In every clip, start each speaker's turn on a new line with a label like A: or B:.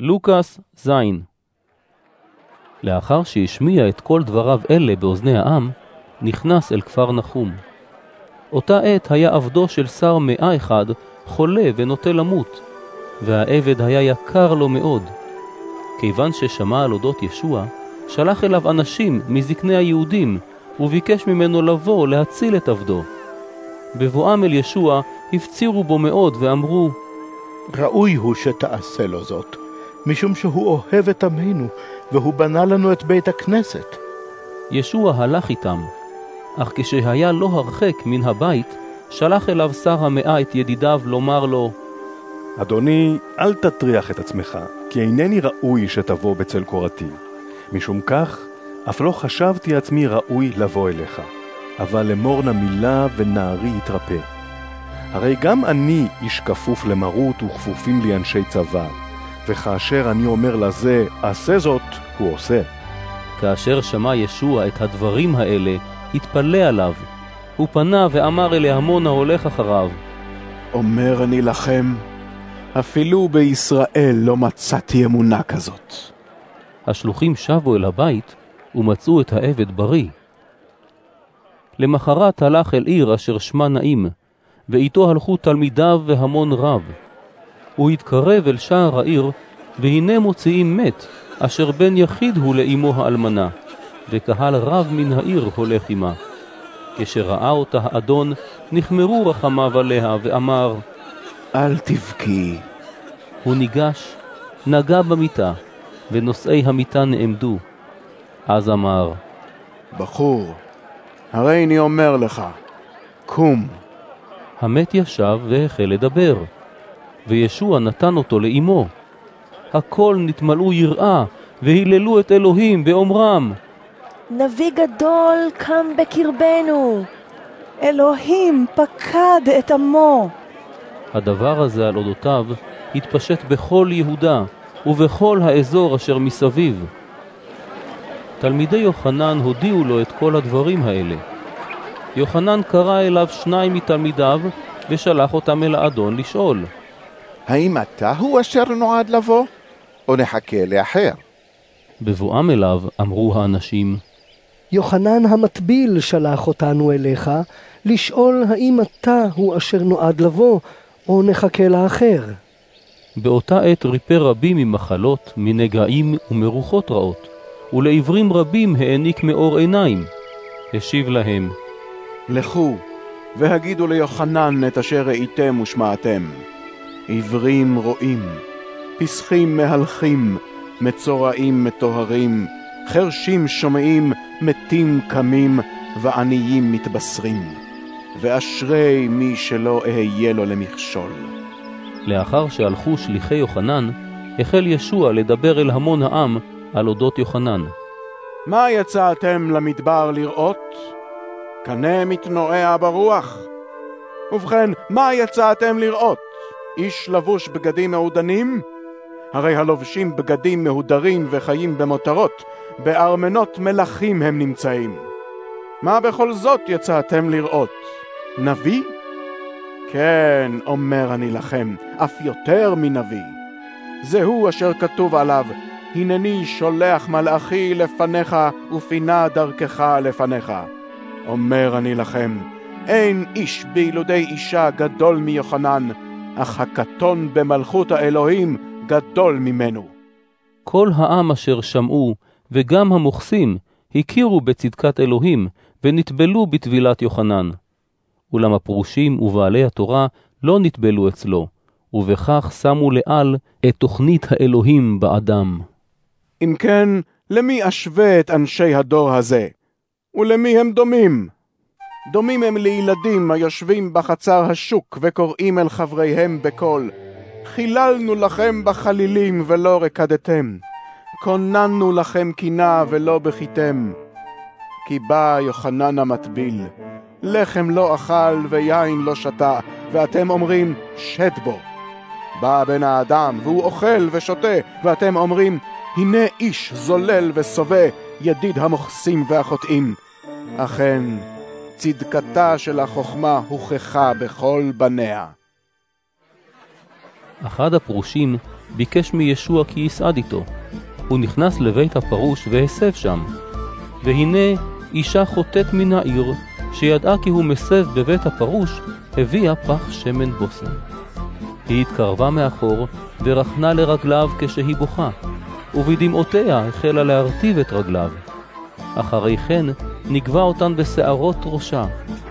A: לוקאס ז. לאחר שהשמיע את כל דבריו אלה באוזני העם, נכנס אל כפר נחום. אותה עת היה עבדו של שר מאה אחד חולה ונוטה למות, והעבד היה יקר לו מאוד. כיוון ששמע על אודות ישוע, שלח אליו אנשים מזקני היהודים, וביקש ממנו לבוא להציל את עבדו. בבואם אל ישוע הפצירו בו מאוד ואמרו,
B: ראוי הוא שתעשה לו זאת, משום שהוא אוהב את עמנו, והוא בנה לנו את בית הכנסת.
A: ישוע הלך איתם, אך כשהיה לא הרחק מן הבית, שלח אליו שר המאה את ידידיו לומר לו,
C: אדוני, אל תטריח את עצמך, כי אינני ראוי שתבוא בצל קורתי. משום כך, אף לא חשבתי עצמי ראוי לבוא אליך. אבל לאמור נא מילה ונערי יתרפא. הרי גם אני איש כפוף למרות וכפופים לי אנשי צבא, וכאשר אני אומר לזה, עשה זאת, הוא עושה.
A: כאשר שמע ישוע את הדברים האלה, התפלא עליו. הוא פנה ואמר אל ההמון ההולך אחריו,
B: אומר אני לכם, אפילו בישראל לא מצאתי אמונה כזאת.
A: השלוחים שבו אל הבית ומצאו את העבד בריא. למחרת הלך אל עיר אשר שמה נעים, ואיתו הלכו תלמידיו והמון רב. הוא התקרב אל שער העיר, והנה מוציאים מת, אשר בן יחיד הוא לאמו האלמנה, וקהל רב מן העיר הולך עמה. כשראה אותה האדון, נחמרו רחמיו עליה, ואמר,
B: אל תבכי.
A: הוא ניגש, נגע במיטה, ונושאי המיטה נעמדו. אז אמר,
B: בחור, הרי אני אומר לך, קום.
A: המת ישב והחל לדבר, וישוע נתן אותו לאמו. הכל נתמלאו יראה, והיללו את אלוהים באומרם,
D: נביא גדול קם בקרבנו, אלוהים פקד את עמו.
A: הדבר הזה על אודותיו התפשט בכל יהודה ובכל האזור אשר מסביב. תלמידי יוחנן הודיעו לו את כל הדברים האלה. יוחנן קרא אליו שניים מתלמידיו ושלח אותם אל האדון לשאול.
E: האם אתה הוא אשר נועד לבוא, או נחכה לאחר?
A: בבואם אליו אמרו האנשים,
F: יוחנן המטביל שלח אותנו אליך, לשאול האם אתה הוא אשר נועד לבוא, או נחכה לאחר.
A: באותה עת ריפא רבים ממחלות, מנגעים ומרוחות רעות, ולעברים רבים העניק מאור עיניים. השיב להם,
B: לכו, והגידו ליוחנן את אשר ראיתם ושמעתם. עיוורים רואים, פסחים מהלכים, מצורעים מטוהרים, חרשים שומעים, מתים קמים, ועניים מתבשרים. ואשרי מי שלא אהיה לו למכשול.
A: לאחר שהלכו שליחי יוחנן, החל ישוע לדבר אל המון העם על אודות יוחנן.
B: מה יצאתם למדבר לראות? קנה מתנועע ברוח. ובכן, מה יצאתם לראות? איש לבוש בגדים מעודנים? הרי הלובשים בגדים מהודרים וחיים במותרות, בארמנות מלכים הם נמצאים. מה בכל זאת יצאתם לראות? נביא? כן, אומר אני לכם, אף יותר מנביא. זהו אשר כתוב עליו, הנני שולח מלאכי לפניך ופינה דרכך לפניך. אומר אני לכם, אין איש בילודי אישה גדול מיוחנן, אך הקטון במלכות האלוהים גדול ממנו.
A: כל העם אשר שמעו, וגם המוכסים, הכירו בצדקת אלוהים, ונטבלו בטבילת יוחנן. אולם הפרושים ובעלי התורה לא נטבלו אצלו, ובכך שמו לעל את תוכנית האלוהים באדם.
B: אם כן, למי אשווה את אנשי הדור הזה? ולמי הם דומים? דומים הם לילדים היושבים בחצר השוק וקוראים אל חבריהם בקול, חיללנו לכם בחלילים ולא רקדתם, כוננו לכם קינה ולא בכיתם. כי בא יוחנן המטביל, לחם לא אכל ויין לא שתה, ואתם אומרים, שת בו. בא בן האדם, והוא אוכל ושותה, ואתם אומרים, הנה איש זולל וסובה, ידיד המוכסים והחוטאים. אכן, צדקתה של החוכמה הוכחה בכל בניה.
A: אחד הפרושים ביקש מישוע כי יסעד איתו. הוא נכנס לבית הפרוש והסב שם. והנה אישה חוטאת מן העיר, שידעה כי הוא מסב בבית הפרוש, הביאה פח שמן בושם. היא התקרבה מאחור, ורחנה לרגליו כשהיא בוכה, ובדמעותיה החלה להרטיב את רגליו. אחרי כן נגבה אותן בשערות ראשה,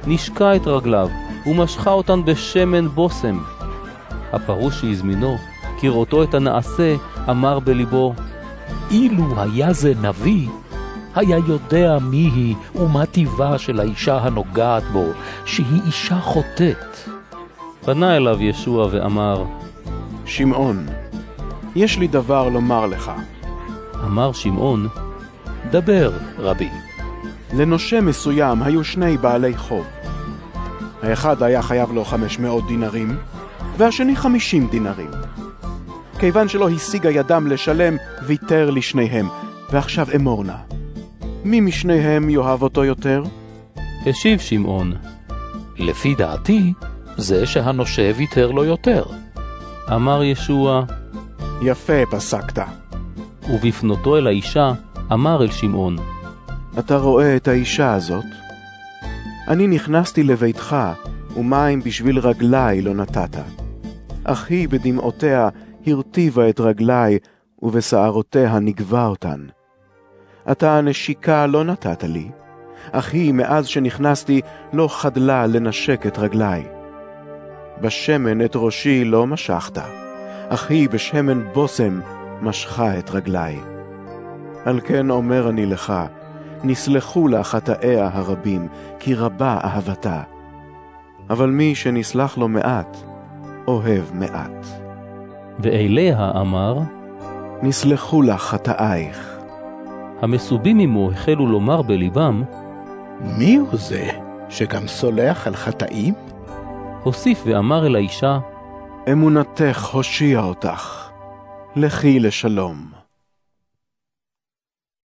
A: נשקה את רגליו, ומשכה אותן בשמן בושם. הפרוש שהזמינו, כראותו את הנעשה, אמר בלבו,
G: אילו היה זה נביא, היה יודע מי היא ומה טיבה של האישה הנוגעת בו, שהיא אישה חוטאת.
A: פנה אליו ישוע ואמר,
B: שמעון, יש לי דבר לומר לך.
A: אמר שמעון,
G: דבר, רבי.
B: לנושה מסוים היו שני בעלי חוב. האחד היה חייב לו 500 דינרים, והשני 50 דינרים. כיוון שלא השיגה ידם לשלם, ויתר לשניהם, ועכשיו אמור נא. מי משניהם יאהב אותו יותר?
A: השיב שמעון,
G: לפי דעתי, זה שהנושה ויתר לו יותר.
A: אמר ישוע,
B: יפה פסקת.
A: ובפנותו אל האישה, אמר אל שמעון,
B: אתה רואה את האישה הזאת? אני נכנסתי לביתך, ומים בשביל רגלי לא נתת. אך היא בדמעותיה הרטיבה את רגלי, ובשערותיה נגבה אותן. אתה נשיקה לא נתת לי, אך היא מאז שנכנסתי לא חדלה לנשק את רגלי. בשמן את ראשי לא משכת, אך היא בשמן בושם משכה את רגלי. על כן אומר אני לך, נסלחו לה חטאיה הרבים, כי רבה אהבתה. אבל מי שנסלח לו מעט, אוהב מעט.
A: ואליה אמר,
B: נסלחו לך חטאייך.
A: המסובים עמו החלו לומר בלבם,
E: מי הוא זה שגם סולח על חטאים?
A: הוסיף ואמר אל האישה,
B: אמונתך הושיעה אותך. לכי לשלום.